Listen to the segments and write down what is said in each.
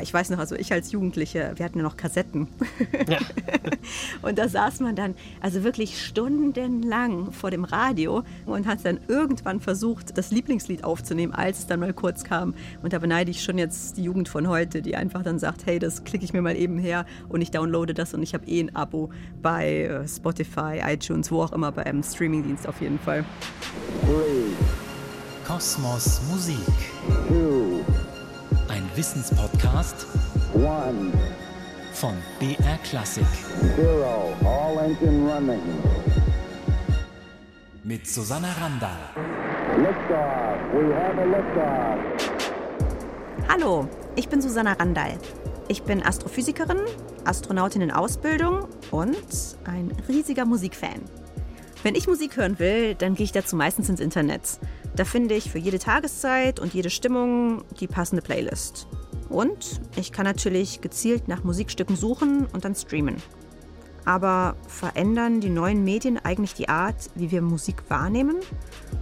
ich weiß noch, also ich als Jugendliche, wir hatten ja noch Kassetten. Ja. und da saß man dann also wirklich stundenlang vor dem Radio und hat dann irgendwann versucht, das Lieblingslied aufzunehmen, als es dann mal kurz kam. Und da beneide ich schon jetzt die Jugend von heute, die einfach dann sagt, hey, das klicke ich mir mal eben her und ich downloade das und ich habe eh ein Abo bei äh, Spotify, iTunes, wo auch immer, bei einem Streamingdienst auf jeden Fall. Kosmos Musik. Two, Wissenspodcast one, von BR Classic. Zero, all engine running. Mit Susanna Randall. Liftoff, we have a liftoff. Hallo, ich bin Susanna Randall. Ich bin Astrophysikerin, Astronautin in Ausbildung und ein riesiger Musikfan. Wenn ich Musik hören will, dann gehe ich dazu meistens ins Internet. Da finde ich für jede Tageszeit und jede Stimmung die passende Playlist. Und ich kann natürlich gezielt nach Musikstücken suchen und dann streamen. Aber verändern die neuen Medien eigentlich die Art, wie wir Musik wahrnehmen?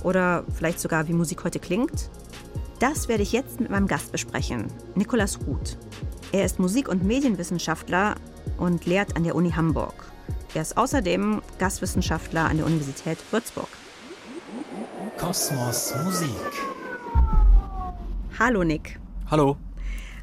Oder vielleicht sogar, wie Musik heute klingt? Das werde ich jetzt mit meinem Gast besprechen, Nikolas Ruth. Er ist Musik- und Medienwissenschaftler und lehrt an der Uni Hamburg. Er ist außerdem Gastwissenschaftler an der Universität Würzburg. Kosmos Musik. Hallo Nick. Hallo.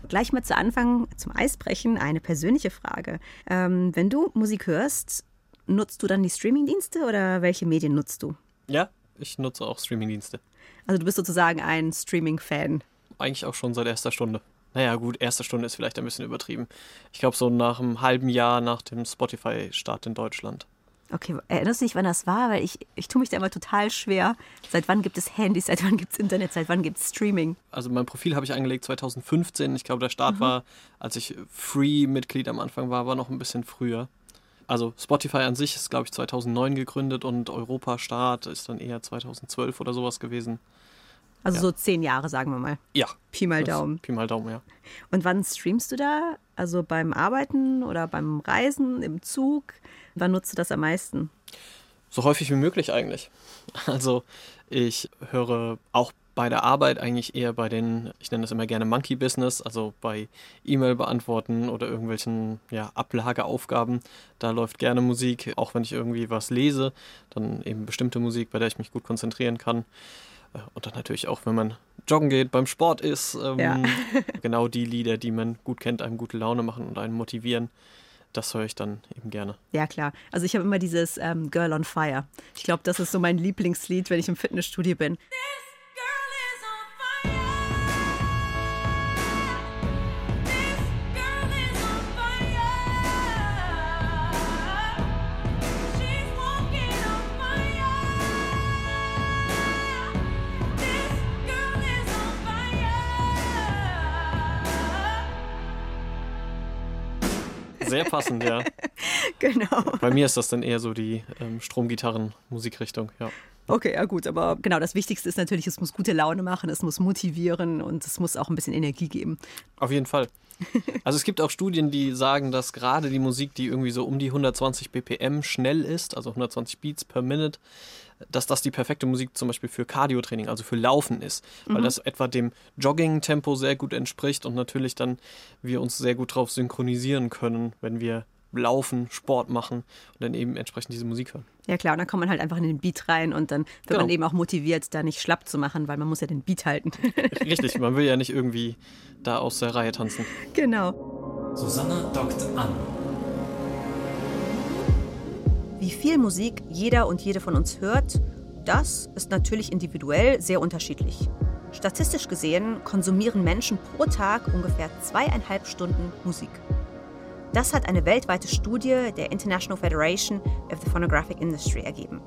Gleich mal zu Anfang zum Eisbrechen eine persönliche Frage. Ähm, wenn du Musik hörst, nutzt du dann die Streamingdienste oder welche Medien nutzt du? Ja, ich nutze auch Streamingdienste. Also du bist sozusagen ein Streaming-Fan. Eigentlich auch schon seit erster Stunde. Naja, gut, erste Stunde ist vielleicht ein bisschen übertrieben. Ich glaube, so nach einem halben Jahr nach dem Spotify-Start in Deutschland. Okay, erinnerst du dich, wann das war? Weil ich, ich tue mich da immer total schwer. Seit wann gibt es Handys, seit wann gibt es Internet, seit wann gibt es Streaming? Also mein Profil habe ich angelegt 2015. Ich glaube, der Start mhm. war, als ich Free-Mitglied am Anfang war, war noch ein bisschen früher. Also Spotify an sich ist, glaube ich, 2009 gegründet und Europa-Start ist dann eher 2012 oder sowas gewesen. Also ja. so zehn Jahre, sagen wir mal. Ja. Pi mal Daumen. Pi mal Daumen, ja. Und wann streamst du da? Also beim Arbeiten oder beim Reisen, im Zug? Wann nutzt du das am meisten? So häufig wie möglich eigentlich. Also ich höre auch bei der Arbeit eigentlich eher bei den, ich nenne das immer gerne Monkey Business, also bei E-Mail beantworten oder irgendwelchen ja, Ablageaufgaben. Da läuft gerne Musik, auch wenn ich irgendwie was lese, dann eben bestimmte Musik, bei der ich mich gut konzentrieren kann. Äh, und dann natürlich auch, wenn man joggen geht, beim Sport ist, ähm, ja. genau die Lieder, die man gut kennt, einem gute Laune machen und einen motivieren das höre ich dann eben gerne. Ja, klar. Also ich habe immer dieses ähm, Girl on Fire. Ich glaube, das ist so mein Lieblingslied, wenn ich im Fitnessstudio bin. Sehr passend, ja. genau. Bei mir ist das dann eher so die ähm, Stromgitarren-Musikrichtung, ja. Okay, ja gut, aber genau, das Wichtigste ist natürlich, es muss gute Laune machen, es muss motivieren und es muss auch ein bisschen Energie geben. Auf jeden Fall. Also es gibt auch Studien, die sagen, dass gerade die Musik, die irgendwie so um die 120 BPM schnell ist, also 120 Beats per Minute, dass das die perfekte Musik zum Beispiel für Cardio-Training, also für Laufen ist, weil mhm. das etwa dem Jogging-Tempo sehr gut entspricht und natürlich dann wir uns sehr gut darauf synchronisieren können, wenn wir laufen, Sport machen und dann eben entsprechend diese Musik hören. Ja klar, und dann kommt man halt einfach in den Beat rein und dann wird genau. man eben auch motiviert, da nicht schlapp zu machen, weil man muss ja den Beat halten. Richtig, man will ja nicht irgendwie da aus der Reihe tanzen. Genau. Susanna dockt an. Wie viel Musik jeder und jede von uns hört, das ist natürlich individuell sehr unterschiedlich. Statistisch gesehen konsumieren Menschen pro Tag ungefähr zweieinhalb Stunden Musik. Das hat eine weltweite Studie der International Federation of the Phonographic Industry ergeben.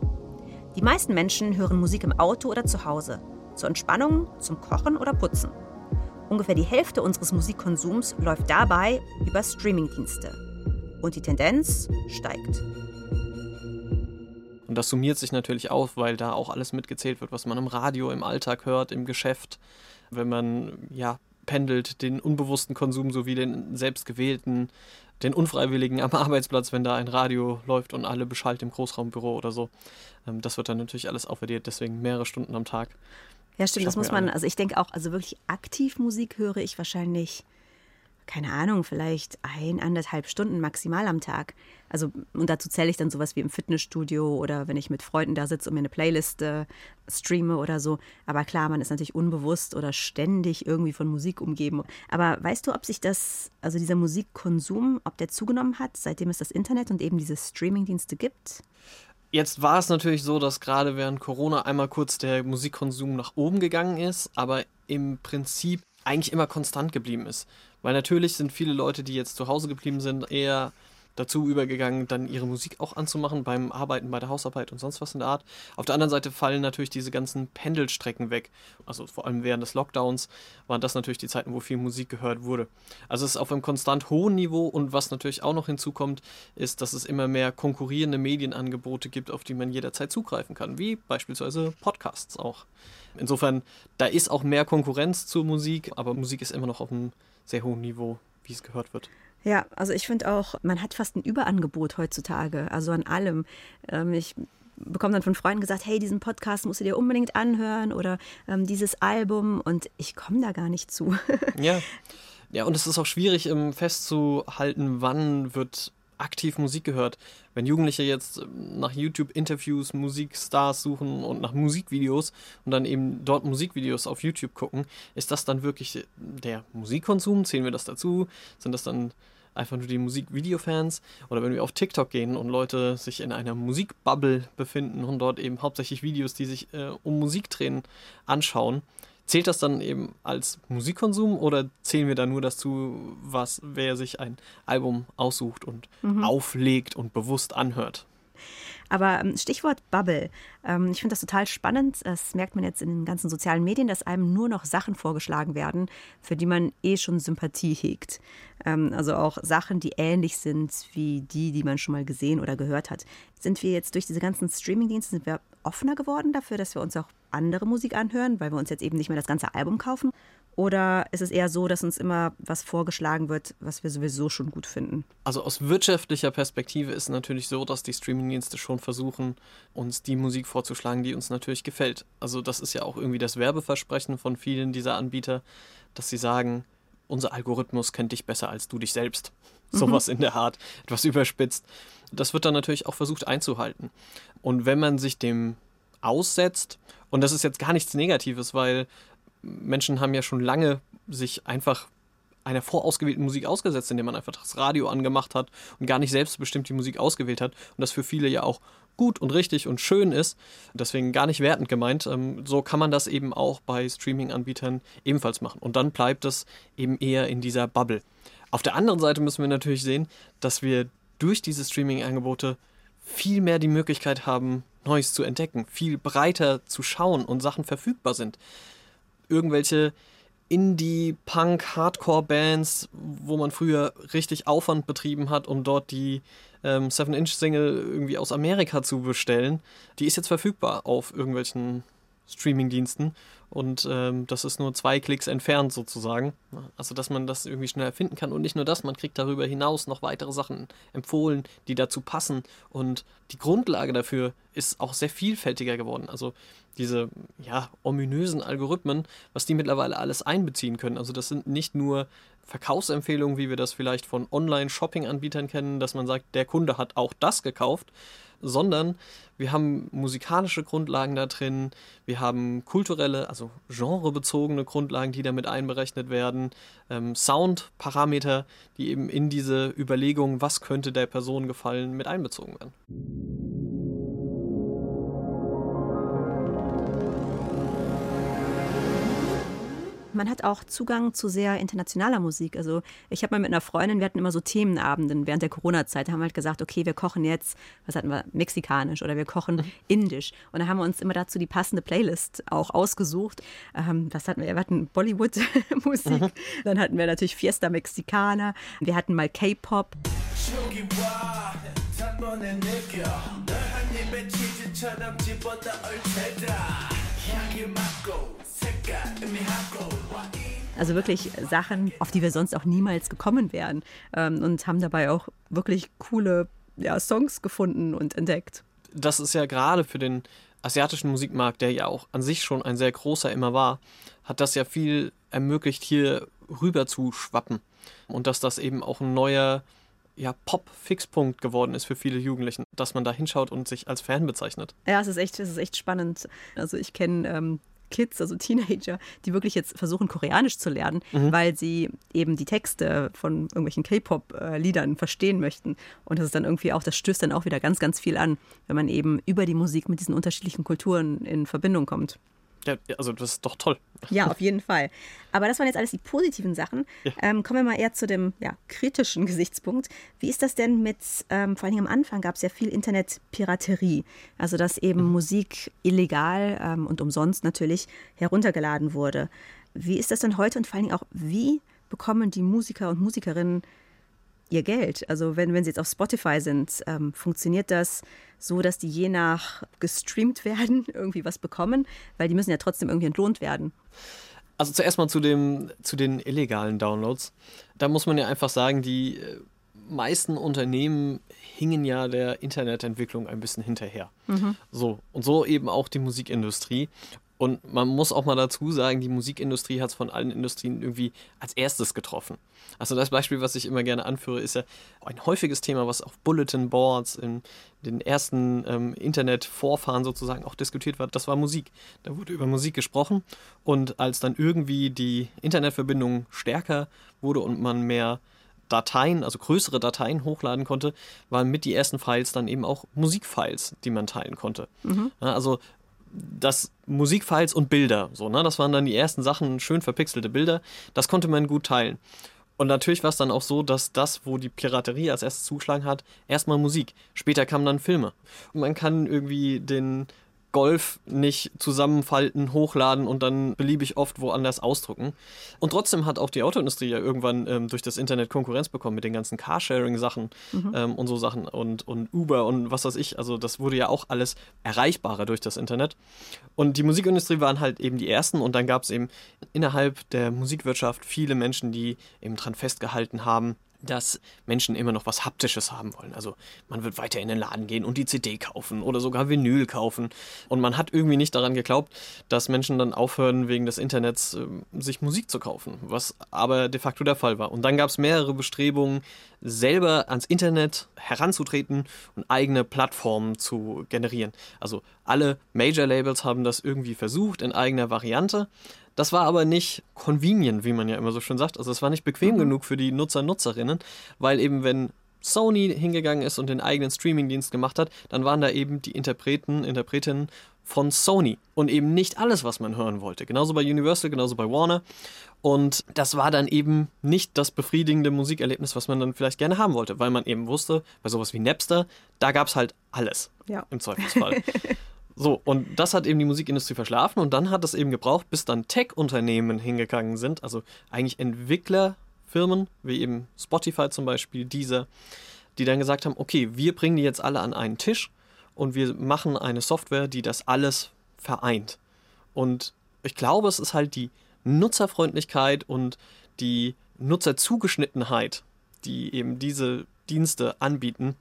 Die meisten Menschen hören Musik im Auto oder zu Hause, zur Entspannung, zum Kochen oder Putzen. Ungefähr die Hälfte unseres Musikkonsums läuft dabei über Streamingdienste. Und die Tendenz steigt. Und das summiert sich natürlich auf, weil da auch alles mitgezählt wird, was man im Radio, im Alltag hört, im Geschäft. Wenn man ja pendelt, den unbewussten Konsum sowie den selbstgewählten, den unfreiwilligen am Arbeitsplatz, wenn da ein Radio läuft und alle beschallt im Großraumbüro oder so. Ähm, das wird dann natürlich alles aufaddiert, deswegen mehrere Stunden am Tag. Ja, stimmt, das muss man, also ich denke auch, also wirklich aktiv Musik höre ich wahrscheinlich keine Ahnung, vielleicht ein, anderthalb Stunden maximal am Tag. Also, und dazu zähle ich dann sowas wie im Fitnessstudio oder wenn ich mit Freunden da sitze und mir eine Playlist äh, streame oder so. Aber klar, man ist natürlich unbewusst oder ständig irgendwie von Musik umgeben. Aber weißt du, ob sich das, also dieser Musikkonsum, ob der zugenommen hat, seitdem es das Internet und eben diese Streamingdienste gibt? Jetzt war es natürlich so, dass gerade während Corona einmal kurz der Musikkonsum nach oben gegangen ist, aber im Prinzip eigentlich immer konstant geblieben ist. Weil natürlich sind viele Leute, die jetzt zu Hause geblieben sind, eher dazu übergegangen, dann ihre Musik auch anzumachen beim Arbeiten, bei der Hausarbeit und sonst was in der Art. Auf der anderen Seite fallen natürlich diese ganzen Pendelstrecken weg. Also vor allem während des Lockdowns waren das natürlich die Zeiten, wo viel Musik gehört wurde. Also es ist auf einem konstant hohen Niveau und was natürlich auch noch hinzukommt, ist, dass es immer mehr konkurrierende Medienangebote gibt, auf die man jederzeit zugreifen kann, wie beispielsweise Podcasts auch. Insofern, da ist auch mehr Konkurrenz zur Musik, aber Musik ist immer noch auf einem sehr hohen Niveau, wie es gehört wird. Ja, also ich finde auch, man hat fast ein Überangebot heutzutage, also an allem. Ähm, ich bekomme dann von Freunden gesagt, hey, diesen Podcast musst du dir unbedingt anhören oder ähm, dieses Album und ich komme da gar nicht zu. ja. Ja, und es ist auch schwierig um, festzuhalten, wann wird aktiv Musik gehört. Wenn Jugendliche jetzt ähm, nach YouTube-Interviews Musikstars suchen und nach Musikvideos und dann eben dort Musikvideos auf YouTube gucken, ist das dann wirklich der Musikkonsum? Zählen wir das dazu? Sind das dann einfach nur die Musikvideofans? Oder wenn wir auf TikTok gehen und Leute sich in einer Musikbubble befinden und dort eben hauptsächlich Videos, die sich äh, um Musik drehen, anschauen, Zählt das dann eben als Musikkonsum oder zählen wir da nur dazu, was wer sich ein Album aussucht und mhm. auflegt und bewusst anhört? Aber ähm, Stichwort Bubble. Ähm, ich finde das total spannend. Das merkt man jetzt in den ganzen sozialen Medien, dass einem nur noch Sachen vorgeschlagen werden, für die man eh schon Sympathie hegt. Ähm, also auch Sachen, die ähnlich sind wie die, die man schon mal gesehen oder gehört hat. Sind wir jetzt durch diese ganzen Streamingdienste, sind wir offener geworden dafür, dass wir uns auch andere Musik anhören, weil wir uns jetzt eben nicht mehr das ganze Album kaufen? Oder ist es eher so, dass uns immer was vorgeschlagen wird, was wir sowieso schon gut finden? Also aus wirtschaftlicher Perspektive ist es natürlich so, dass die Streamingdienste schon versuchen, uns die Musik vorzuschlagen, die uns natürlich gefällt. Also das ist ja auch irgendwie das Werbeversprechen von vielen dieser Anbieter, dass sie sagen, unser Algorithmus kennt dich besser als du dich selbst. Mhm. Sowas in der Art, etwas überspitzt. Das wird dann natürlich auch versucht einzuhalten. Und wenn man sich dem aussetzt, und das ist jetzt gar nichts Negatives, weil Menschen haben ja schon lange sich einfach einer vorausgewählten Musik ausgesetzt, indem man einfach das Radio angemacht hat und gar nicht selbstbestimmt die Musik ausgewählt hat. Und das für viele ja auch gut und richtig und schön ist. Deswegen gar nicht wertend gemeint. Ähm, so kann man das eben auch bei Streaming-Anbietern ebenfalls machen. Und dann bleibt es eben eher in dieser Bubble. Auf der anderen Seite müssen wir natürlich sehen, dass wir durch diese Streaming-Angebote viel mehr die Möglichkeit haben, Neues zu entdecken, viel breiter zu schauen und Sachen verfügbar sind irgendwelche Indie, Punk, Hardcore-Bands, wo man früher richtig Aufwand betrieben hat, um dort die ähm, 7-Inch-Single irgendwie aus Amerika zu bestellen. Die ist jetzt verfügbar auf irgendwelchen Streaming-Diensten und ähm, das ist nur zwei Klicks entfernt sozusagen. Also, dass man das irgendwie schnell finden kann und nicht nur das, man kriegt darüber hinaus noch weitere Sachen empfohlen, die dazu passen und die Grundlage dafür ist auch sehr vielfältiger geworden. Also, diese ja, ominösen Algorithmen, was die mittlerweile alles einbeziehen können. Also, das sind nicht nur Verkaufsempfehlungen, wie wir das vielleicht von Online-Shopping-Anbietern kennen, dass man sagt, der Kunde hat auch das gekauft, sondern wir haben musikalische Grundlagen da drin, wir haben kulturelle, also genrebezogene Grundlagen, die damit einberechnet werden, ähm, Soundparameter, die eben in diese Überlegung, was könnte der Person gefallen, mit einbezogen werden. Man hat auch Zugang zu sehr internationaler Musik. Also ich habe mal mit einer Freundin, wir hatten immer so Themenabenden während der Corona-Zeit, da haben wir halt gesagt, okay, wir kochen jetzt, was hatten wir, mexikanisch oder wir kochen mhm. indisch. Und da haben wir uns immer dazu die passende Playlist auch ausgesucht. Ähm, was hatten wir? Wir hatten Bollywood-Musik, mhm. dann hatten wir natürlich Fiesta Mexicana, wir hatten mal K-Pop. Also wirklich Sachen, auf die wir sonst auch niemals gekommen wären. Ähm, und haben dabei auch wirklich coole ja, Songs gefunden und entdeckt. Das ist ja gerade für den asiatischen Musikmarkt, der ja auch an sich schon ein sehr großer immer war, hat das ja viel ermöglicht, hier rüber zu schwappen. Und dass das eben auch ein neuer ja, Pop-Fixpunkt geworden ist für viele Jugendlichen, dass man da hinschaut und sich als Fan bezeichnet. Ja, es ist echt, es ist echt spannend. Also ich kenne ähm, Kids, also Teenager, die wirklich jetzt versuchen, Koreanisch zu lernen, mhm. weil sie eben die Texte von irgendwelchen K-Pop-Liedern verstehen möchten. Und das ist dann irgendwie auch, das stößt dann auch wieder ganz, ganz viel an, wenn man eben über die Musik mit diesen unterschiedlichen Kulturen in Verbindung kommt. Ja, also das ist doch toll. Ja, auf jeden Fall. Aber das waren jetzt alles die positiven Sachen. Ja. Ähm, kommen wir mal eher zu dem ja, kritischen Gesichtspunkt. Wie ist das denn mit, ähm, vor allem am Anfang gab es ja viel Internetpiraterie, also dass eben mhm. Musik illegal ähm, und umsonst natürlich heruntergeladen wurde. Wie ist das denn heute und vor allen Dingen auch, wie bekommen die Musiker und Musikerinnen ihr Geld? Also wenn, wenn sie jetzt auf Spotify sind, ähm, funktioniert das so, dass die je nach gestreamt werden irgendwie was bekommen? Weil die müssen ja trotzdem irgendwie entlohnt werden. Also zuerst mal zu, dem, zu den illegalen Downloads. Da muss man ja einfach sagen, die äh, meisten Unternehmen hingen ja der Internetentwicklung ein bisschen hinterher. Mhm. So, und so eben auch die Musikindustrie. Und man muss auch mal dazu sagen, die Musikindustrie hat es von allen Industrien irgendwie als erstes getroffen. Also das Beispiel, was ich immer gerne anführe, ist ja ein häufiges Thema, was auf Bulletin Boards in den ersten ähm, Internetvorfahren sozusagen auch diskutiert wird. Das war Musik. Da wurde über Musik gesprochen und als dann irgendwie die Internetverbindung stärker wurde und man mehr Dateien, also größere Dateien hochladen konnte, waren mit die ersten Files dann eben auch Musikfiles, die man teilen konnte. Mhm. Also das Musikfiles und Bilder, so, ne? Das waren dann die ersten Sachen, schön verpixelte Bilder. Das konnte man gut teilen. Und natürlich war es dann auch so, dass das, wo die Piraterie als erstes zuschlagen hat, erstmal Musik. Später kamen dann Filme. Und man kann irgendwie den Golf nicht zusammenfalten, hochladen und dann beliebig oft woanders ausdrucken. Und trotzdem hat auch die Autoindustrie ja irgendwann ähm, durch das Internet Konkurrenz bekommen mit den ganzen Carsharing-Sachen mhm. ähm, und so Sachen und, und Uber und was weiß ich. Also das wurde ja auch alles erreichbarer durch das Internet. Und die Musikindustrie waren halt eben die ersten und dann gab es eben innerhalb der Musikwirtschaft viele Menschen, die eben dran festgehalten haben, dass Menschen immer noch was Haptisches haben wollen. Also man wird weiter in den Laden gehen und die CD kaufen oder sogar Vinyl kaufen. Und man hat irgendwie nicht daran geglaubt, dass Menschen dann aufhören, wegen des Internets äh, sich Musik zu kaufen, was aber de facto der Fall war. Und dann gab es mehrere Bestrebungen, selber ans Internet heranzutreten und eigene Plattformen zu generieren. Also alle Major-Labels haben das irgendwie versucht in eigener Variante. Das war aber nicht convenient, wie man ja immer so schön sagt. Also es war nicht bequem mhm. genug für die Nutzer, Nutzerinnen, weil eben wenn Sony hingegangen ist und den eigenen Streamingdienst gemacht hat, dann waren da eben die Interpreten, Interpretinnen von Sony und eben nicht alles, was man hören wollte. Genauso bei Universal, genauso bei Warner. Und das war dann eben nicht das befriedigende Musikerlebnis, was man dann vielleicht gerne haben wollte, weil man eben wusste, bei sowas wie Napster, da gab es halt alles ja. im Zweifelsfall. So, und das hat eben die Musikindustrie verschlafen und dann hat es eben gebraucht, bis dann Tech-Unternehmen hingegangen sind, also eigentlich Entwicklerfirmen, wie eben Spotify zum Beispiel, diese, die dann gesagt haben, okay, wir bringen die jetzt alle an einen Tisch und wir machen eine Software, die das alles vereint. Und ich glaube, es ist halt die Nutzerfreundlichkeit und die Nutzerzugeschnittenheit, die eben diese Dienste anbieten,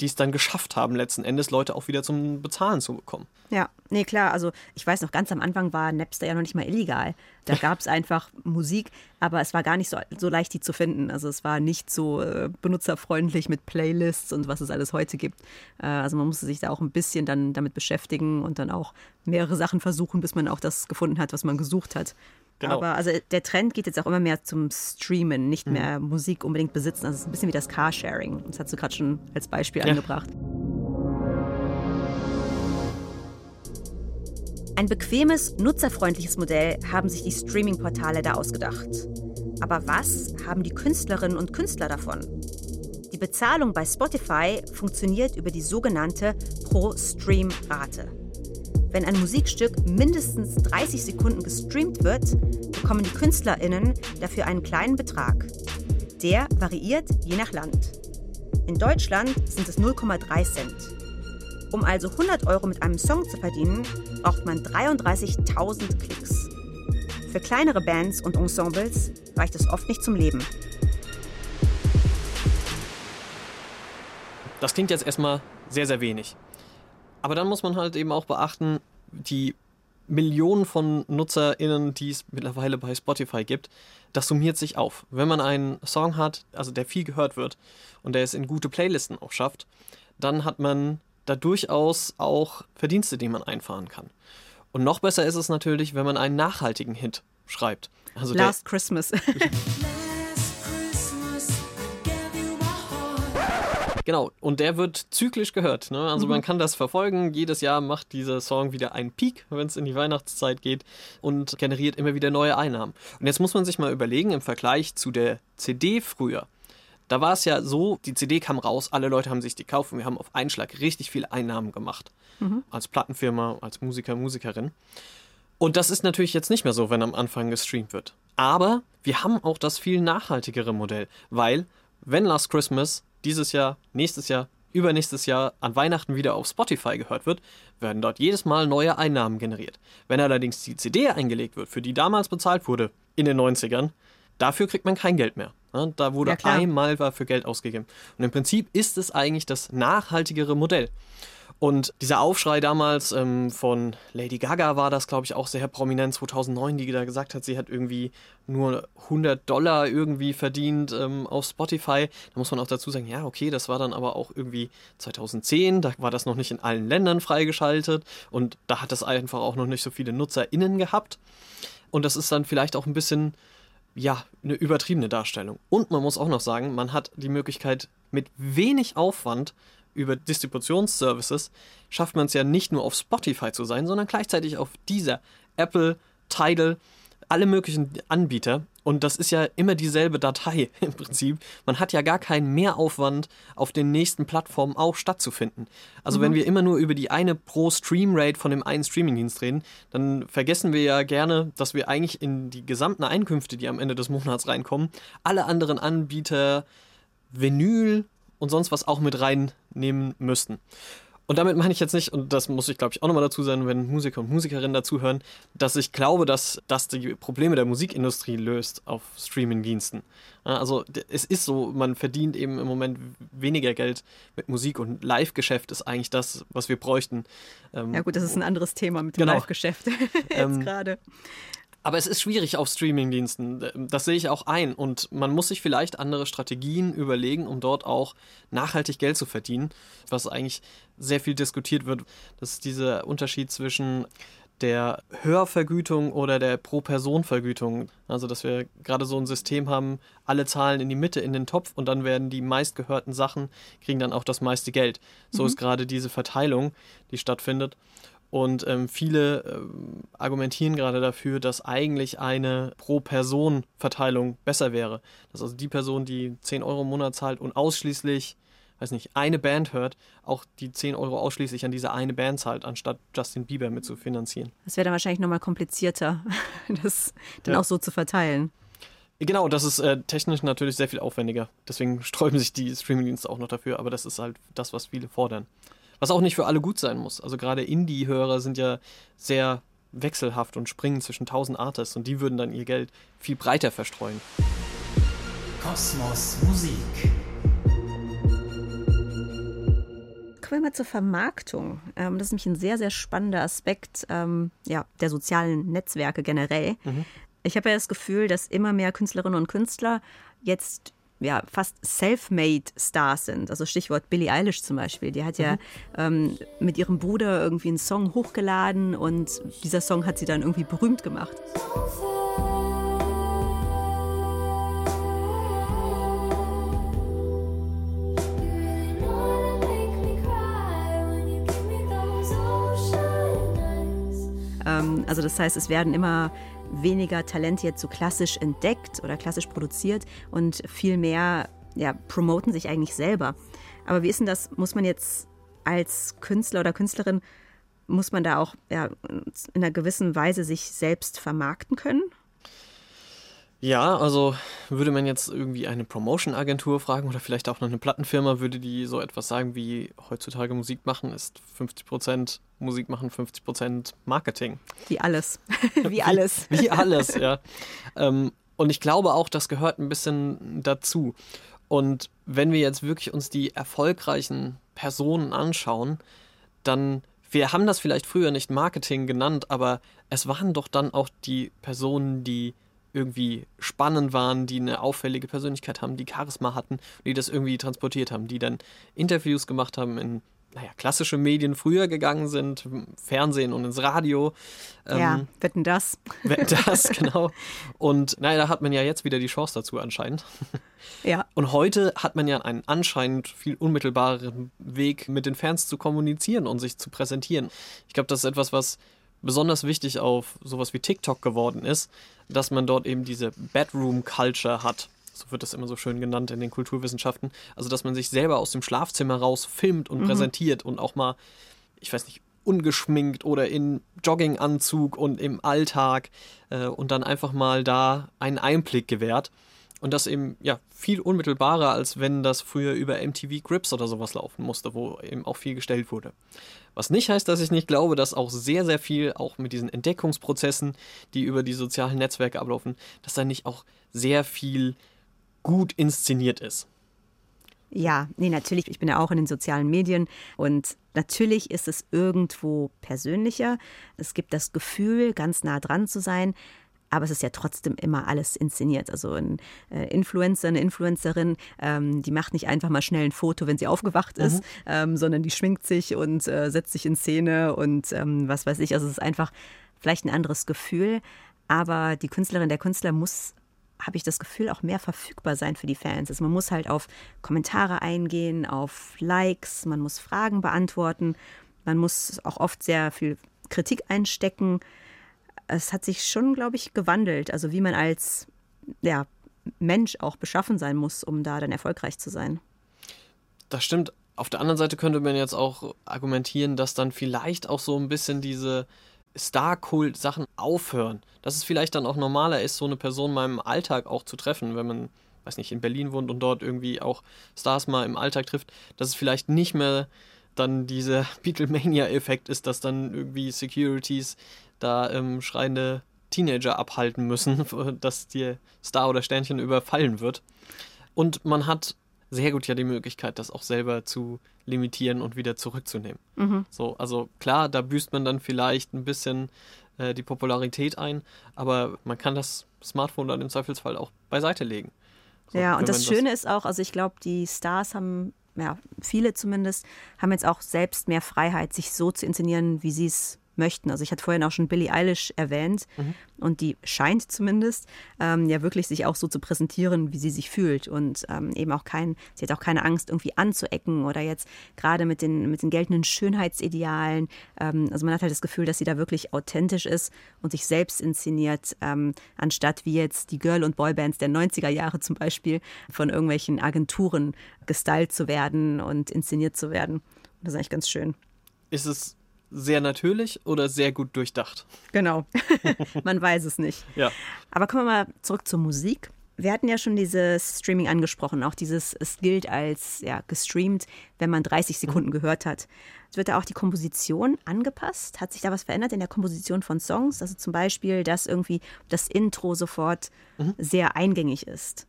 die es dann geschafft haben, letzten Endes Leute auch wieder zum Bezahlen zu bekommen. Ja, nee, klar. Also ich weiß noch, ganz am Anfang war Napster ja noch nicht mal illegal. Da gab es einfach Musik, aber es war gar nicht so, so leicht, die zu finden. Also es war nicht so äh, benutzerfreundlich mit Playlists und was es alles heute gibt. Äh, also man musste sich da auch ein bisschen dann damit beschäftigen und dann auch mehrere Sachen versuchen, bis man auch das gefunden hat, was man gesucht hat. Genau. Aber also der Trend geht jetzt auch immer mehr zum Streamen, nicht mhm. mehr Musik unbedingt besitzen. Also es ist ein bisschen wie das Carsharing. Das hast du gerade schon als Beispiel ja. angebracht. Ein bequemes, nutzerfreundliches Modell haben sich die Streaming-Portale da ausgedacht. Aber was haben die Künstlerinnen und Künstler davon? Die Bezahlung bei Spotify funktioniert über die sogenannte Pro-Stream-Rate. Wenn ein Musikstück mindestens 30 Sekunden gestreamt wird, bekommen die KünstlerInnen dafür einen kleinen Betrag. Der variiert je nach Land. In Deutschland sind es 0,3 Cent. Um also 100 Euro mit einem Song zu verdienen, braucht man 33.000 Klicks. Für kleinere Bands und Ensembles reicht es oft nicht zum Leben. Das klingt jetzt erstmal sehr, sehr wenig. Aber dann muss man halt eben auch beachten, die Millionen von NutzerInnen, die es mittlerweile bei Spotify gibt, das summiert sich auf. Wenn man einen Song hat, also der viel gehört wird und der es in gute Playlisten auch schafft, dann hat man da durchaus auch Verdienste, die man einfahren kann. Und noch besser ist es natürlich, wenn man einen nachhaltigen Hit schreibt. Also Last Christmas. Genau, und der wird zyklisch gehört. Ne? Also mhm. man kann das verfolgen. Jedes Jahr macht dieser Song wieder einen Peak, wenn es in die Weihnachtszeit geht und generiert immer wieder neue Einnahmen. Und jetzt muss man sich mal überlegen, im Vergleich zu der CD früher, da war es ja so, die CD kam raus, alle Leute haben sich die gekauft und wir haben auf einen Schlag richtig viele Einnahmen gemacht. Mhm. Als Plattenfirma, als Musiker, Musikerin. Und das ist natürlich jetzt nicht mehr so, wenn am Anfang gestreamt wird. Aber wir haben auch das viel nachhaltigere Modell, weil wenn Last Christmas dieses Jahr, nächstes Jahr, übernächstes Jahr an Weihnachten wieder auf Spotify gehört wird, werden dort jedes Mal neue Einnahmen generiert. Wenn allerdings die CD eingelegt wird, für die damals bezahlt wurde in den 90ern, dafür kriegt man kein Geld mehr. Da wurde ja, einmal für Geld ausgegeben. Und im Prinzip ist es eigentlich das nachhaltigere Modell. Und dieser Aufschrei damals ähm, von Lady Gaga war das, glaube ich, auch sehr prominent 2009, die da gesagt hat, sie hat irgendwie nur 100 Dollar irgendwie verdient ähm, auf Spotify. Da muss man auch dazu sagen, ja, okay, das war dann aber auch irgendwie 2010, da war das noch nicht in allen Ländern freigeschaltet und da hat das einfach auch noch nicht so viele NutzerInnen gehabt. Und das ist dann vielleicht auch ein bisschen, ja, eine übertriebene Darstellung. Und man muss auch noch sagen, man hat die Möglichkeit, mit wenig Aufwand über Distributionsservices schafft man es ja nicht nur auf Spotify zu sein, sondern gleichzeitig auf dieser Apple, Tidal, alle möglichen Anbieter. Und das ist ja immer dieselbe Datei im Prinzip. Man hat ja gar keinen Mehraufwand, auf den nächsten Plattformen auch stattzufinden. Also mhm. wenn wir immer nur über die eine pro Stream Rate von dem einen Streamingdienst reden, dann vergessen wir ja gerne, dass wir eigentlich in die gesamten Einkünfte, die am Ende des Monats reinkommen, alle anderen Anbieter, Vinyl, und sonst was auch mit reinnehmen müssten. Und damit meine ich jetzt nicht, und das muss ich glaube ich auch nochmal dazu sagen, wenn Musiker und Musikerinnen dazuhören, dass ich glaube, dass das die Probleme der Musikindustrie löst auf Streaming-Diensten. Also es ist so, man verdient eben im Moment weniger Geld mit Musik und Live-Geschäft ist eigentlich das, was wir bräuchten. Ähm, ja gut, das ist ein anderes Thema mit dem genau. Live-Geschäft jetzt ähm, gerade. Aber es ist schwierig auf Streamingdiensten. Das sehe ich auch ein. Und man muss sich vielleicht andere Strategien überlegen, um dort auch nachhaltig Geld zu verdienen. Was eigentlich sehr viel diskutiert wird. Das ist dieser Unterschied zwischen der Hörvergütung oder der Pro-Person-Vergütung. Also, dass wir gerade so ein System haben, alle Zahlen in die Mitte in den Topf und dann werden die meistgehörten Sachen, kriegen dann auch das meiste Geld. So mhm. ist gerade diese Verteilung, die stattfindet. Und ähm, viele ähm, argumentieren gerade dafür, dass eigentlich eine Pro-Person-Verteilung besser wäre. Dass also die Person, die 10 Euro im Monat zahlt und ausschließlich, weiß nicht, eine Band hört, auch die 10 Euro ausschließlich an diese eine Band zahlt, anstatt Justin Bieber mit zu finanzieren. Das wäre dann wahrscheinlich nochmal komplizierter, das dann ja. auch so zu verteilen. Genau, das ist äh, technisch natürlich sehr viel aufwendiger. Deswegen sträuben sich die Streamingdienste auch noch dafür, aber das ist halt das, was viele fordern. Was auch nicht für alle gut sein muss. Also gerade Indie-Hörer sind ja sehr wechselhaft und springen zwischen tausend Artists und die würden dann ihr Geld viel breiter verstreuen. Kosmos Musik. Kommen wir mal zur Vermarktung. Ähm, das ist nämlich ein sehr, sehr spannender Aspekt ähm, ja, der sozialen Netzwerke generell. Mhm. Ich habe ja das Gefühl, dass immer mehr Künstlerinnen und Künstler jetzt ja, fast self-made Stars sind. Also Stichwort Billie Eilish zum Beispiel. Die hat ja mhm. ähm, mit ihrem Bruder irgendwie einen Song hochgeladen und dieser Song hat sie dann irgendwie berühmt gemacht. Ähm, also das heißt, es werden immer weniger Talente jetzt so klassisch entdeckt oder klassisch produziert und viel mehr ja, promoten sich eigentlich selber. Aber wie ist denn das? Muss man jetzt als Künstler oder Künstlerin, muss man da auch ja, in einer gewissen Weise sich selbst vermarkten können? Ja, also würde man jetzt irgendwie eine Promotion-Agentur fragen oder vielleicht auch noch eine Plattenfirma, würde die so etwas sagen wie heutzutage Musik machen ist 50% Musik machen, 50% Marketing. Wie alles. wie alles. Wie, wie alles, ja. Ähm, und ich glaube auch, das gehört ein bisschen dazu. Und wenn wir jetzt wirklich uns die erfolgreichen Personen anschauen, dann, wir haben das vielleicht früher nicht Marketing genannt, aber es waren doch dann auch die Personen, die irgendwie spannend waren, die eine auffällige Persönlichkeit haben, die Charisma hatten, die das irgendwie transportiert haben, die dann Interviews gemacht haben in naja, klassische Medien früher gegangen sind, Fernsehen und ins Radio. Ja, ähm, wetten das. Wetten das, genau. Und naja, da hat man ja jetzt wieder die Chance dazu anscheinend. Ja. Und heute hat man ja einen anscheinend viel unmittelbareren Weg, mit den Fans zu kommunizieren und sich zu präsentieren. Ich glaube, das ist etwas, was besonders wichtig auf sowas wie TikTok geworden ist, dass man dort eben diese Bedroom-Culture hat so wird das immer so schön genannt in den Kulturwissenschaften. Also, dass man sich selber aus dem Schlafzimmer raus filmt und mhm. präsentiert und auch mal, ich weiß nicht, ungeschminkt oder in Jogginganzug und im Alltag äh, und dann einfach mal da einen Einblick gewährt. Und das eben ja viel unmittelbarer, als wenn das früher über MTV Grips oder sowas laufen musste, wo eben auch viel gestellt wurde. Was nicht heißt, dass ich nicht glaube, dass auch sehr, sehr viel, auch mit diesen Entdeckungsprozessen, die über die sozialen Netzwerke ablaufen, dass da nicht auch sehr viel gut inszeniert ist. Ja, nee, natürlich. Ich bin ja auch in den sozialen Medien und natürlich ist es irgendwo persönlicher. Es gibt das Gefühl, ganz nah dran zu sein. Aber es ist ja trotzdem immer alles inszeniert. Also ein äh, Influencer, eine Influencerin, ähm, die macht nicht einfach mal schnell ein Foto, wenn sie aufgewacht ist, mhm. ähm, sondern die schminkt sich und äh, setzt sich in Szene und ähm, was weiß ich. Also es ist einfach vielleicht ein anderes Gefühl. Aber die Künstlerin, der Künstler muss habe ich das Gefühl, auch mehr verfügbar sein für die Fans. Also man muss halt auf Kommentare eingehen, auf Likes, man muss Fragen beantworten, man muss auch oft sehr viel Kritik einstecken. Es hat sich schon, glaube ich, gewandelt, also wie man als ja, Mensch auch beschaffen sein muss, um da dann erfolgreich zu sein. Das stimmt. Auf der anderen Seite könnte man jetzt auch argumentieren, dass dann vielleicht auch so ein bisschen diese Star-Kult-Sachen aufhören. Dass es vielleicht dann auch normaler ist, so eine Person mal im Alltag auch zu treffen, wenn man, weiß nicht, in Berlin wohnt und dort irgendwie auch Stars mal im Alltag trifft, dass es vielleicht nicht mehr dann dieser Beatlemania-Effekt ist, dass dann irgendwie Securities da ähm, schreiende Teenager abhalten müssen, dass der Star oder Sternchen überfallen wird. Und man hat sehr gut ja die Möglichkeit, das auch selber zu limitieren und wieder zurückzunehmen. Mhm. So, also klar, da büßt man dann vielleicht ein bisschen äh, die Popularität ein, aber man kann das Smartphone dann im Zweifelsfall auch beiseite legen. So, ja, und das Schöne das ist auch, also ich glaube, die Stars haben, ja, viele zumindest, haben jetzt auch selbst mehr Freiheit, sich so zu inszenieren, wie sie es möchten. Also ich hatte vorhin auch schon Billie Eilish erwähnt mhm. und die scheint zumindest ähm, ja wirklich sich auch so zu präsentieren, wie sie sich fühlt und ähm, eben auch kein, sie hat auch keine Angst irgendwie anzuecken oder jetzt gerade mit den, mit den geltenden Schönheitsidealen. Ähm, also man hat halt das Gefühl, dass sie da wirklich authentisch ist und sich selbst inszeniert, ähm, anstatt wie jetzt die Girl- und Boybands der 90er Jahre zum Beispiel von irgendwelchen Agenturen gestylt zu werden und inszeniert zu werden. Das ist eigentlich ganz schön. Ist es sehr natürlich oder sehr gut durchdacht? Genau, man weiß es nicht. Ja. Aber kommen wir mal zurück zur Musik. Wir hatten ja schon dieses Streaming angesprochen, auch dieses, es gilt als ja, gestreamt, wenn man 30 Sekunden mhm. gehört hat. Wird da auch die Komposition angepasst? Hat sich da was verändert in der Komposition von Songs? Also zum Beispiel, dass irgendwie das Intro sofort mhm. sehr eingängig ist.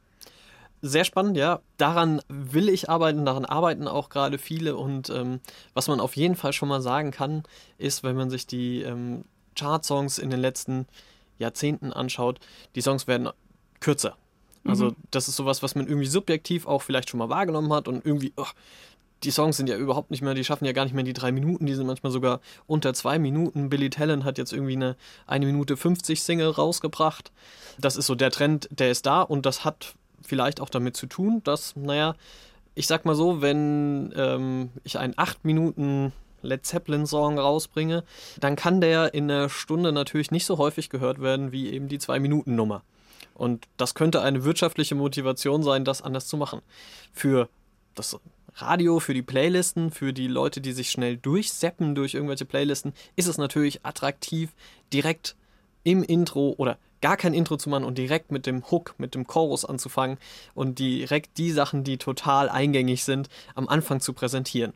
Sehr spannend, ja. Daran will ich arbeiten, daran arbeiten auch gerade viele. Und ähm, was man auf jeden Fall schon mal sagen kann, ist, wenn man sich die ähm, Chart-Songs in den letzten Jahrzehnten anschaut, die Songs werden kürzer. Also mhm. das ist sowas, was man irgendwie subjektiv auch vielleicht schon mal wahrgenommen hat und irgendwie, oh, die Songs sind ja überhaupt nicht mehr, die schaffen ja gar nicht mehr die drei Minuten, die sind manchmal sogar unter zwei Minuten. Billy Talent hat jetzt irgendwie eine 1 Minute 50 Single rausgebracht. Das ist so der Trend, der ist da und das hat vielleicht auch damit zu tun, dass, naja, ich sag mal so, wenn ähm, ich einen 8 Minuten Led Zeppelin-Song rausbringe, dann kann der in einer Stunde natürlich nicht so häufig gehört werden wie eben die 2-Minuten-Nummer. Und das könnte eine wirtschaftliche Motivation sein, das anders zu machen. Für das Radio, für die Playlisten, für die Leute, die sich schnell durchseppen durch irgendwelche Playlisten, ist es natürlich attraktiv, direkt im Intro oder gar kein Intro zu machen und direkt mit dem Hook, mit dem Chorus anzufangen und direkt die Sachen, die total eingängig sind, am Anfang zu präsentieren.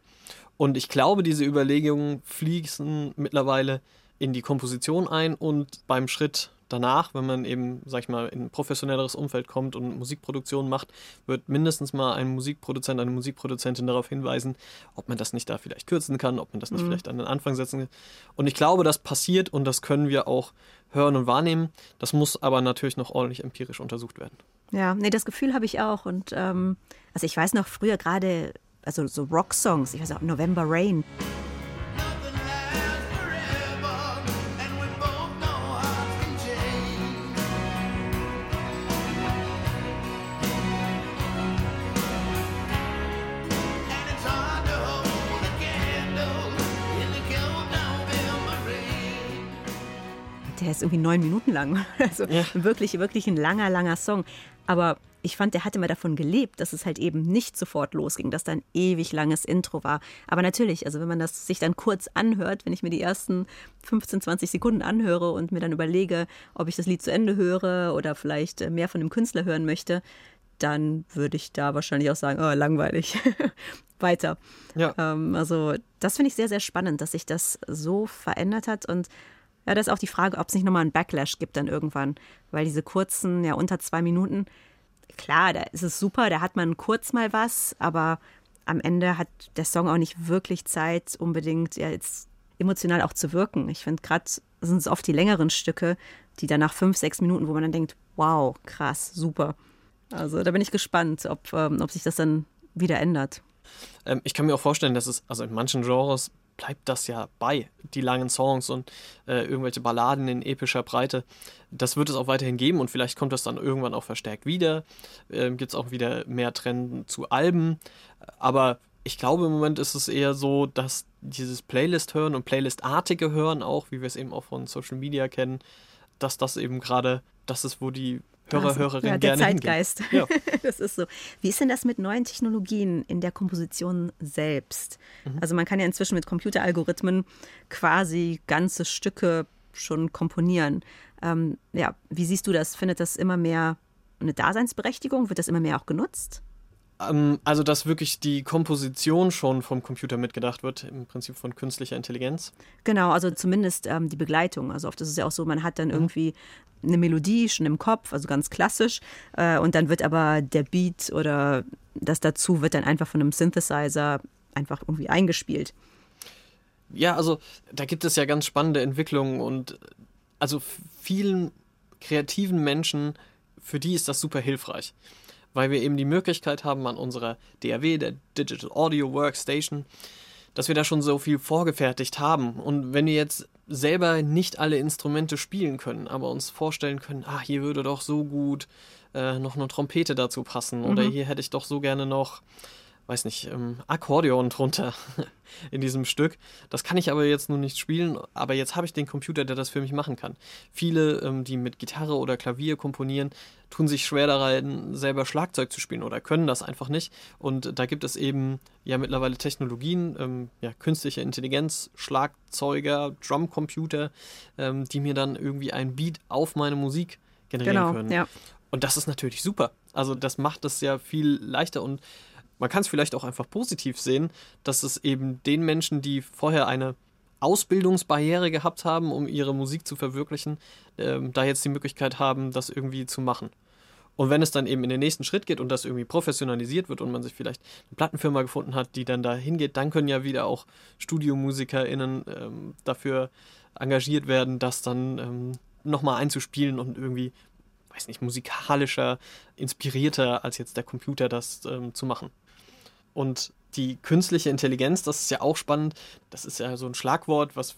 Und ich glaube, diese Überlegungen fließen mittlerweile in die Komposition ein und beim Schritt danach, wenn man eben, sag ich mal, in ein professionelleres Umfeld kommt und Musikproduktion macht, wird mindestens mal ein Musikproduzent, eine Musikproduzentin darauf hinweisen, ob man das nicht da vielleicht kürzen kann, ob man das nicht mhm. vielleicht an den Anfang setzen kann. Und ich glaube, das passiert und das können wir auch hören und wahrnehmen. Das muss aber natürlich noch ordentlich empirisch untersucht werden. Ja, nee, das Gefühl habe ich auch. Und ähm, also ich weiß noch früher gerade, also so Rock-Songs, ich weiß auch, November Rain. Der ist irgendwie neun Minuten lang. Also ja. wirklich, wirklich ein langer, langer Song. Aber ich fand, der hatte mal davon gelebt, dass es halt eben nicht sofort losging, dass da ein ewig langes Intro war. Aber natürlich, also wenn man das sich dann kurz anhört, wenn ich mir die ersten 15, 20 Sekunden anhöre und mir dann überlege, ob ich das Lied zu Ende höre oder vielleicht äh, mehr von dem Künstler hören möchte, dann würde ich da wahrscheinlich auch sagen, oh, langweilig. Weiter. Ja. Ähm, also das finde ich sehr, sehr spannend, dass sich das so verändert hat und ja, das ist auch die Frage, ob es nicht nochmal einen Backlash gibt dann irgendwann. Weil diese kurzen, ja, unter zwei Minuten, klar, da ist es super, da hat man kurz mal was, aber am Ende hat der Song auch nicht wirklich Zeit, unbedingt ja, jetzt emotional auch zu wirken. Ich finde, gerade sind es oft die längeren Stücke, die dann nach fünf, sechs Minuten, wo man dann denkt, wow, krass, super. Also da bin ich gespannt, ob, ähm, ob sich das dann wieder ändert. Ähm, ich kann mir auch vorstellen, dass es, also in manchen Genres bleibt das ja bei, die langen Songs und äh, irgendwelche Balladen in epischer Breite. Das wird es auch weiterhin geben und vielleicht kommt das dann irgendwann auch verstärkt wieder. Äh, Gibt es auch wieder mehr Trenden zu Alben. Aber ich glaube, im Moment ist es eher so, dass dieses Playlist hören und Playlist-artige hören, auch wie wir es eben auch von Social Media kennen, dass das eben gerade das ist, wo die Hörer, also, Hörerinnen ja, der gerne Zeitgeist. Ja. das ist so. Wie ist denn das mit neuen Technologien in der Komposition selbst? Mhm. Also man kann ja inzwischen mit Computeralgorithmen quasi ganze Stücke schon komponieren. Ähm, ja, wie siehst du das? Findet das immer mehr eine Daseinsberechtigung? Wird das immer mehr auch genutzt? Ähm, also, dass wirklich die Komposition schon vom Computer mitgedacht wird, im Prinzip von künstlicher Intelligenz. Genau, also zumindest ähm, die Begleitung. Also oft ist es ja auch so, man hat dann mhm. irgendwie eine Melodie schon im Kopf, also ganz klassisch, äh, und dann wird aber der Beat oder das dazu wird dann einfach von einem Synthesizer einfach irgendwie eingespielt. Ja, also da gibt es ja ganz spannende Entwicklungen und also vielen kreativen Menschen, für die ist das super hilfreich weil wir eben die Möglichkeit haben an unserer DAW, der Digital Audio Workstation, dass wir da schon so viel vorgefertigt haben. Und wenn wir jetzt selber nicht alle Instrumente spielen können, aber uns vorstellen können, ah, hier würde doch so gut äh, noch eine Trompete dazu passen mhm. oder hier hätte ich doch so gerne noch weiß nicht, ähm, Akkordeon drunter in diesem Stück. Das kann ich aber jetzt nur nicht spielen, aber jetzt habe ich den Computer, der das für mich machen kann. Viele, ähm, die mit Gitarre oder Klavier komponieren, tun sich schwer daran, selber Schlagzeug zu spielen oder können das einfach nicht. Und da gibt es eben ja mittlerweile Technologien, ähm, ja, künstliche Intelligenz, Schlagzeuger, Drumcomputer, ähm, die mir dann irgendwie ein Beat auf meine Musik generieren genau, können. Ja. Und das ist natürlich super. Also das macht es ja viel leichter und man kann es vielleicht auch einfach positiv sehen, dass es eben den Menschen, die vorher eine Ausbildungsbarriere gehabt haben, um ihre Musik zu verwirklichen, ähm, da jetzt die Möglichkeit haben, das irgendwie zu machen. Und wenn es dann eben in den nächsten Schritt geht und das irgendwie professionalisiert wird und man sich vielleicht eine Plattenfirma gefunden hat, die dann da hingeht, dann können ja wieder auch StudiomusikerInnen ähm, dafür engagiert werden, das dann ähm, nochmal einzuspielen und irgendwie, weiß nicht, musikalischer, inspirierter als jetzt der Computer das ähm, zu machen. Und die künstliche Intelligenz, das ist ja auch spannend. Das ist ja so ein Schlagwort, was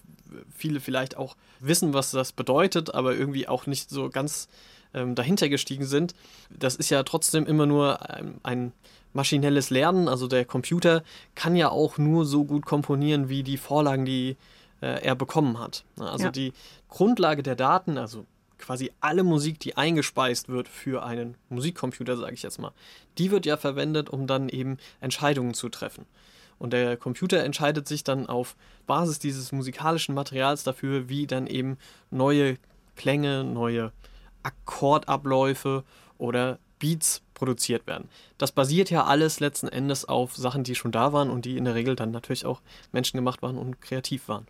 viele vielleicht auch wissen, was das bedeutet, aber irgendwie auch nicht so ganz ähm, dahinter gestiegen sind. Das ist ja trotzdem immer nur ein, ein maschinelles Lernen. Also der Computer kann ja auch nur so gut komponieren wie die Vorlagen, die äh, er bekommen hat. Also ja. die Grundlage der Daten, also quasi alle Musik, die eingespeist wird für einen Musikcomputer, sage ich jetzt mal, die wird ja verwendet, um dann eben Entscheidungen zu treffen. Und der Computer entscheidet sich dann auf Basis dieses musikalischen Materials dafür, wie dann eben neue Klänge, neue Akkordabläufe oder Beats produziert werden. Das basiert ja alles letzten Endes auf Sachen, die schon da waren und die in der Regel dann natürlich auch menschengemacht waren und kreativ waren.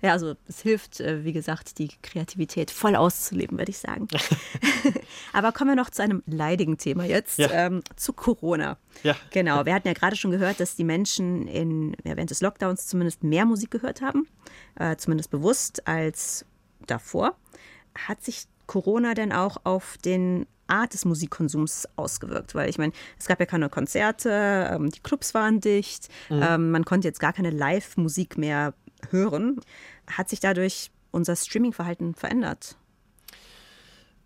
Ja, also es hilft, äh, wie gesagt, die Kreativität voll auszuleben, würde ich sagen. Aber kommen wir noch zu einem leidigen Thema jetzt, ja. ähm, zu Corona. Ja. Genau, wir hatten ja gerade schon gehört, dass die Menschen in, während des Lockdowns zumindest mehr Musik gehört haben, äh, zumindest bewusst als davor. Hat sich Corona denn auch auf den Art des Musikkonsums ausgewirkt, weil ich meine, es gab ja keine Konzerte, ähm, die Clubs waren dicht, mhm. ähm, man konnte jetzt gar keine Live-Musik mehr hören. Hat sich dadurch unser Streaming-Verhalten verändert?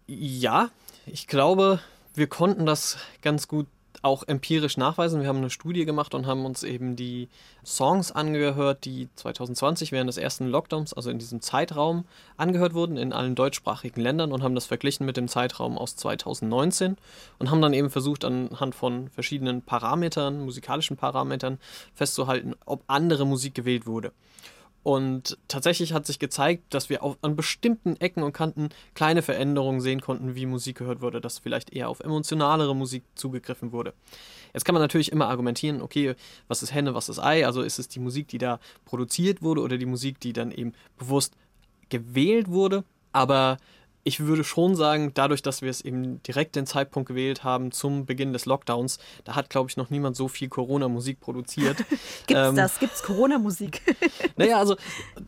Ja, ich glaube, wir konnten das ganz gut auch empirisch nachweisen. Wir haben eine Studie gemacht und haben uns eben die Songs angehört, die 2020 während des ersten Lockdowns, also in diesem Zeitraum, angehört wurden in allen deutschsprachigen Ländern und haben das verglichen mit dem Zeitraum aus 2019 und haben dann eben versucht, anhand von verschiedenen Parametern, musikalischen Parametern, festzuhalten, ob andere Musik gewählt wurde. Und tatsächlich hat sich gezeigt, dass wir auf, an bestimmten Ecken und Kanten kleine Veränderungen sehen konnten, wie Musik gehört wurde, dass vielleicht eher auf emotionalere Musik zugegriffen wurde. Jetzt kann man natürlich immer argumentieren, okay, was ist Henne, was ist Ei? Also ist es die Musik, die da produziert wurde oder die Musik, die dann eben bewusst gewählt wurde? Aber ich würde schon sagen, dadurch, dass wir es eben direkt den Zeitpunkt gewählt haben zum Beginn des Lockdowns, da hat, glaube ich, noch niemand so viel Corona-Musik produziert. Gibt's ähm, das? Gibt's Corona-Musik? naja, also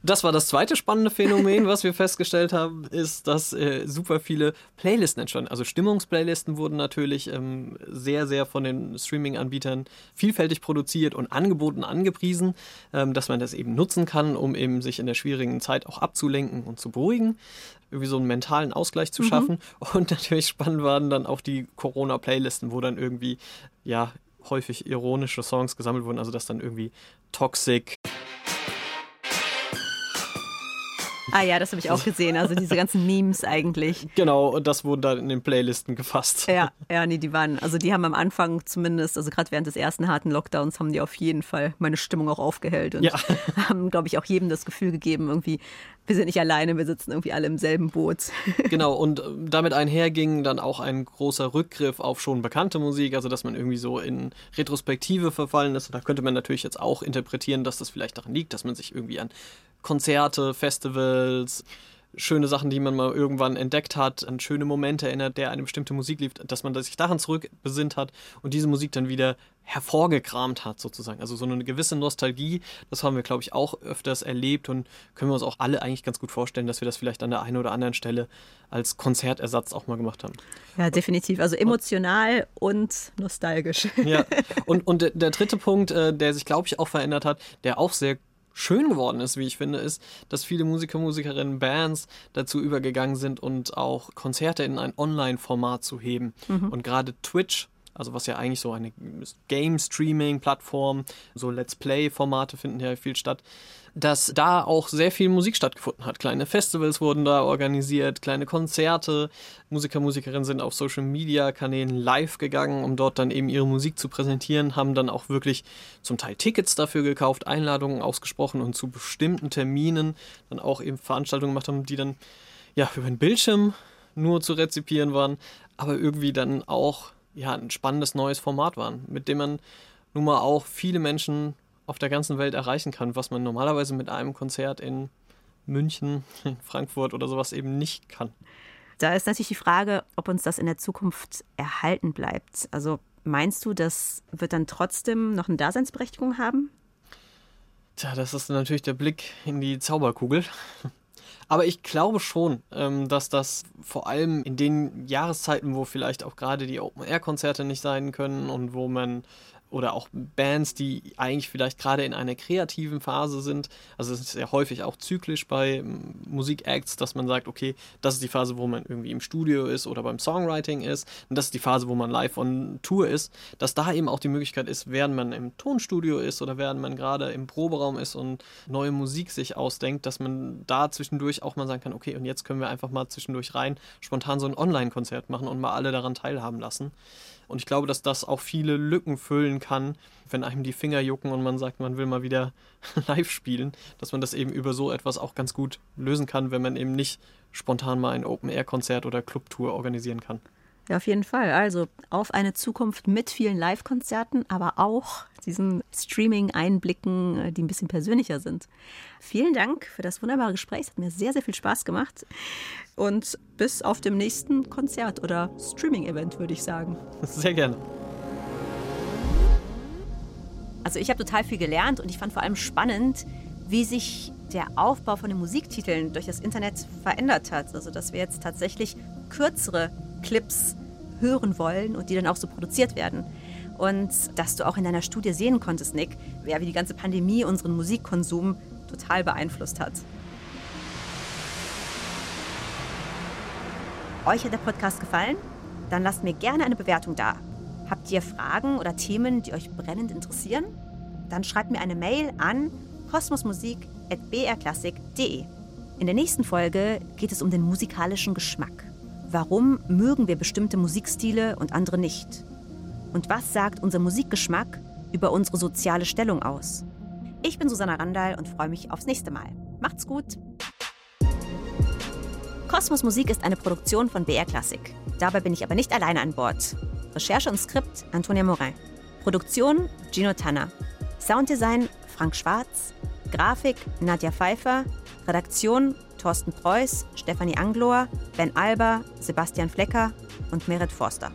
das war das zweite spannende Phänomen, was wir festgestellt haben, ist, dass äh, super viele Playlisten entstanden. Also Stimmungsplaylisten wurden natürlich ähm, sehr, sehr von den Streaming-Anbietern vielfältig produziert und angeboten, angepriesen, ähm, dass man das eben nutzen kann, um eben sich in der schwierigen Zeit auch abzulenken und zu beruhigen irgendwie so einen mentalen Ausgleich zu mhm. schaffen. Und natürlich spannend waren dann auch die Corona-Playlisten, wo dann irgendwie, ja, häufig ironische Songs gesammelt wurden, also dass dann irgendwie Toxic Ah ja, das habe ich auch gesehen. Also diese ganzen Memes eigentlich. Genau, und das wurde dann in den Playlisten gefasst. Ja, ja, nee, die waren, also die haben am Anfang zumindest, also gerade während des ersten harten Lockdowns, haben die auf jeden Fall meine Stimmung auch aufgehellt und ja. haben, glaube ich, auch jedem das Gefühl gegeben, irgendwie, wir sind nicht alleine, wir sitzen irgendwie alle im selben Boot. Genau, und äh, damit einherging dann auch ein großer Rückgriff auf schon bekannte Musik, also dass man irgendwie so in Retrospektive verfallen ist. Und da könnte man natürlich jetzt auch interpretieren, dass das vielleicht daran liegt, dass man sich irgendwie an Konzerte, Festivals, schöne Sachen, die man mal irgendwann entdeckt hat, an schöne Momente erinnert, der eine bestimmte Musik lief, dass man sich daran zurückbesinnt hat und diese Musik dann wieder hervorgekramt hat, sozusagen. Also so eine gewisse Nostalgie, das haben wir, glaube ich, auch öfters erlebt und können wir uns auch alle eigentlich ganz gut vorstellen, dass wir das vielleicht an der einen oder anderen Stelle als Konzertersatz auch mal gemacht haben. Ja, definitiv. Also emotional und, nostalgisch. Ja, und, und der, der dritte Punkt, äh, der sich, glaube ich, auch verändert hat, der auch sehr schön geworden ist, wie ich finde, ist, dass viele Musiker, Musikerinnen, Bands dazu übergegangen sind und auch Konzerte in ein Online-Format zu heben. Mhm. Und gerade Twitch also was ja eigentlich so eine Game-Streaming-Plattform, so Let's Play-Formate finden ja viel statt, dass da auch sehr viel Musik stattgefunden hat. Kleine Festivals wurden da organisiert, kleine Konzerte. Musiker, Musikerinnen sind auf Social-Media-Kanälen live gegangen, um dort dann eben ihre Musik zu präsentieren, haben dann auch wirklich zum Teil Tickets dafür gekauft, Einladungen ausgesprochen und zu bestimmten Terminen dann auch eben Veranstaltungen gemacht haben, die dann ja über den Bildschirm nur zu rezipieren waren, aber irgendwie dann auch ja, ein spannendes neues Format waren, mit dem man nun mal auch viele Menschen auf der ganzen Welt erreichen kann, was man normalerweise mit einem Konzert in München, in Frankfurt oder sowas eben nicht kann. Da ist natürlich die Frage, ob uns das in der Zukunft erhalten bleibt. Also meinst du, das wird dann trotzdem noch eine Daseinsberechtigung haben? Tja, das ist natürlich der Blick in die Zauberkugel. Aber ich glaube schon, ähm, dass das vor allem in den Jahreszeiten, wo vielleicht auch gerade die Open-Air-Konzerte nicht sein können und wo man oder auch Bands, die eigentlich vielleicht gerade in einer kreativen Phase sind. Also es ist ja häufig auch zyklisch bei Musikacts, dass man sagt, okay, das ist die Phase, wo man irgendwie im Studio ist oder beim Songwriting ist und das ist die Phase, wo man live on Tour ist, dass da eben auch die Möglichkeit ist, während man im Tonstudio ist oder während man gerade im Proberaum ist und neue Musik sich ausdenkt, dass man da zwischendurch auch mal sagen kann, okay, und jetzt können wir einfach mal zwischendurch rein spontan so ein Online-Konzert machen und mal alle daran teilhaben lassen. Und ich glaube, dass das auch viele Lücken füllen kann, wenn einem die Finger jucken und man sagt, man will mal wieder live spielen, dass man das eben über so etwas auch ganz gut lösen kann, wenn man eben nicht spontan mal ein Open-Air-Konzert oder Clubtour organisieren kann. Ja, auf jeden Fall. Also auf eine Zukunft mit vielen Live-Konzerten, aber auch diesen Streaming-Einblicken, äh, die ein bisschen persönlicher sind. Vielen Dank für das wunderbare Gespräch. Es hat mir sehr, sehr viel Spaß gemacht. Und bis auf dem nächsten Konzert oder Streaming-Event, würde ich sagen. Sehr gerne. Also ich habe total viel gelernt und ich fand vor allem spannend, wie sich der Aufbau von den Musiktiteln durch das Internet verändert hat. Also dass wir jetzt tatsächlich kürzere Clips hören wollen und die dann auch so produziert werden. Und dass du auch in deiner Studie sehen konntest, Nick, ja, wie die ganze Pandemie unseren Musikkonsum total beeinflusst hat. Euch hat der Podcast gefallen? Dann lasst mir gerne eine Bewertung da. Habt ihr Fragen oder Themen, die euch brennend interessieren? Dann schreibt mir eine Mail an kosmosmusik.brklassik.de. In der nächsten Folge geht es um den musikalischen Geschmack. Warum mögen wir bestimmte Musikstile und andere nicht? Und was sagt unser Musikgeschmack über unsere soziale Stellung aus? Ich bin Susanna Randall und freue mich aufs nächste Mal. Macht's gut! Kosmos Musik ist eine Produktion von BR Classic. Dabei bin ich aber nicht alleine an Bord. Recherche und Skript Antonia Morin. Produktion Gino Tanner. Sounddesign Frank Schwarz. Grafik Nadja Pfeiffer. Redaktion Thorsten Preuß, Stefanie Anglohr, Ben Alber, Sebastian Flecker und Merit Forster.